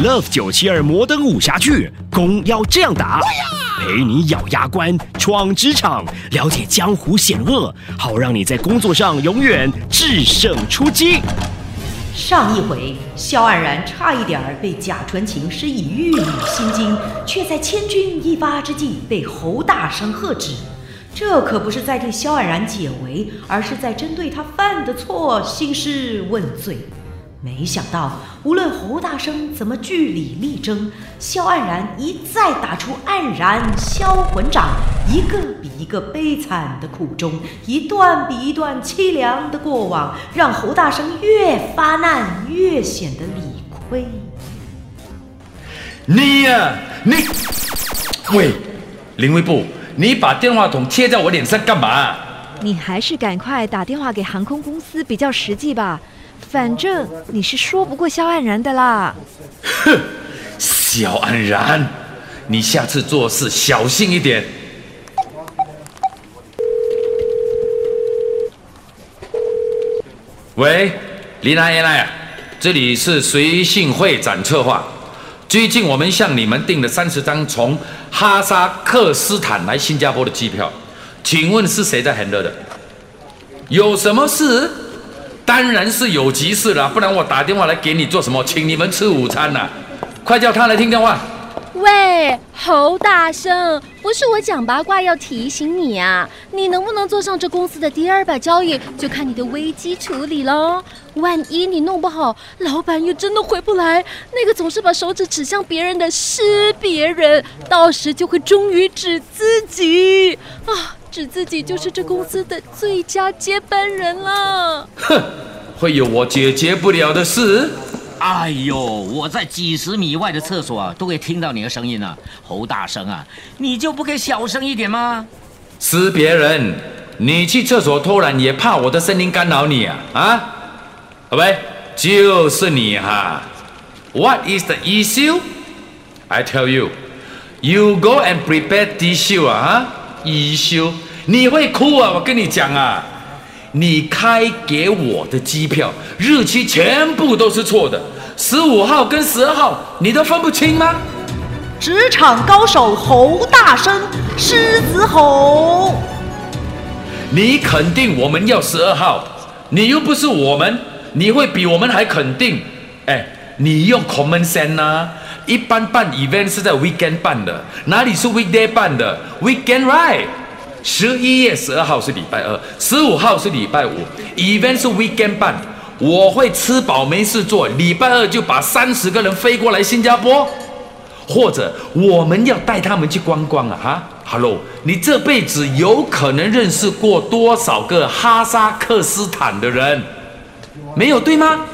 Love 九七二摩登武侠剧，攻要这样打，陪你咬牙关，闯职场，了解江湖险恶，好让你在工作上永远制胜出击。上一回，萧黯然差一点被贾传情施以玉女心经，却在千钧一发之际被侯大生喝止。这可不是在替萧黯然解围，而是在针对他犯的错兴师问罪。没想到，无论侯大生怎么据理力争，萧黯然一再打出黯然销魂掌，一个比一个悲惨的苦衷，一段比一段凄凉的过往，让侯大生越发难，越显得理亏。你呀，你，喂，林威部，你把电话筒贴在我脸上干嘛？你还是赶快打电话给航空公司比较实际吧。反正你是说不过萧安然的啦。哼，萧安然，你下次做事小心一点。喂，林来林来，这里是随性会展策划。最近我们向你们订了三十张从哈萨克斯坦来新加坡的机票，请问是谁在很热的？有什么事？当然是有急事了，不然我打电话来给你做什么？请你们吃午餐呢？快叫他来听电话。喂，侯大生，不是我讲八卦要提醒你啊，你能不能坐上这公司的第二把交椅，就看你的危机处理喽。万一你弄不好，老板又真的回不来，那个总是把手指指向别人的是别人，到时就会终于指自己啊。指自己就是这公司的最佳接班人了。哼，会有我解决不了的事？哎呦，我在几十米外的厕所啊，都可以听到你的声音啊。侯大生啊，你就不可以小声一点吗？是别人，你去厕所偷懒也怕我的声音干扰你啊？啊？喂，就是你哈。What is the issue? I tell you, you go and prepare tissue 啊。一休，你会哭啊！我跟你讲啊，你开给我的机票日期全部都是错的，十五号跟十二号你都分不清吗？职场高手侯大生，狮子吼！你肯定我们要十二号，你又不是我们，你会比我们还肯定？哎，你用 common sense 啊！一般办 event 是在 weekend 办的，哪里是 weekday 办的？weekend right？十一月十二号是礼拜二，十五号是礼拜五，event 是 weekend 办。我会吃饱没事做，礼拜二就把三十个人飞过来新加坡，或者我们要带他们去观光啊！哈，Hello，你这辈子有可能认识过多少个哈萨克斯坦的人？没有对吗？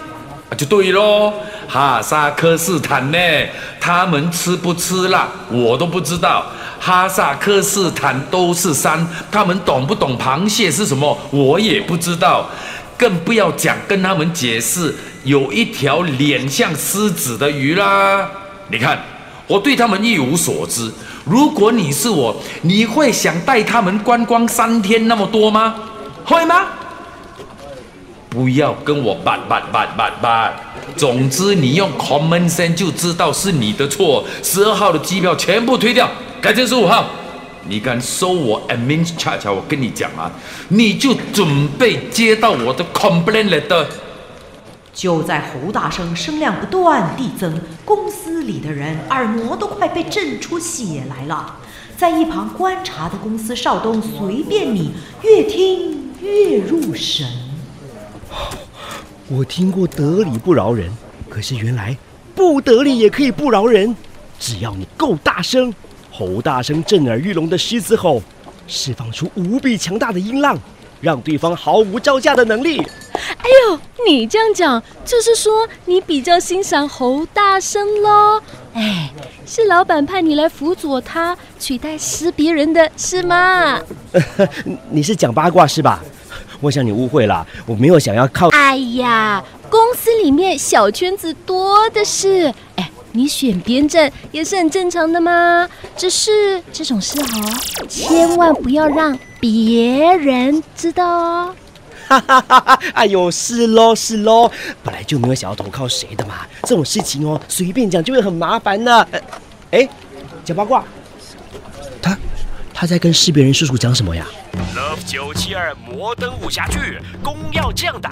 啊，就对喽。哈萨克斯坦呢？他们吃不吃辣，我都不知道。哈萨克斯坦都是山，他们懂不懂螃蟹是什么，我也不知道。更不要讲跟他们解释有一条脸像狮子的鱼啦。你看，我对他们一无所知。如果你是我，你会想带他们观光三天那么多吗？会吗？不要跟我拌拌拌拌拌。总之，你用 common sense 就知道是你的错。十二号的机票全部推掉，改成十五号。你敢收我 admin charge？我跟你讲啊，你就准备接到我的 complaint letter。就在侯大生声量不断递增，公司里的人耳膜都快被震出血来了。在一旁观察的公司少东随便你，越听越入神。我听过得理不饶人，可是原来不得理也可以不饶人。只要你够大声，吼大声震耳欲聋的狮子吼，释放出无比强大的音浪，让对方毫无招架的能力。哎呦，你这样讲，就是说你比较欣赏侯大声喽？哎，是老板派你来辅佐他，取代识别人的是吗？你是讲八卦是吧？我想你误会了，我没有想要靠。哎呀，公司里面小圈子多的是，哎，你选边站也是很正常的嘛。只是这种事哦，千万不要让别人知道哦。哈哈哈哈！哎呦，是喽是喽，本来就没有想要投靠谁的嘛。这种事情哦，随便讲就会很麻烦呢。哎，讲八卦，他他在跟识别人叔叔讲什么呀？Love 九七二摩登武侠剧，功要这样打，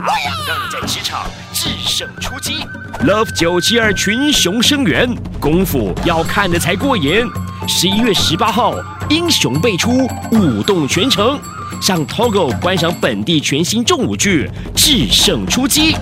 让你在职场制胜出击。Love 九七二群雄生援，功夫要看的才过瘾。十一月十八号，英雄辈出，舞动全城。上 Togo 观赏本地全新重武剧《制胜出击》。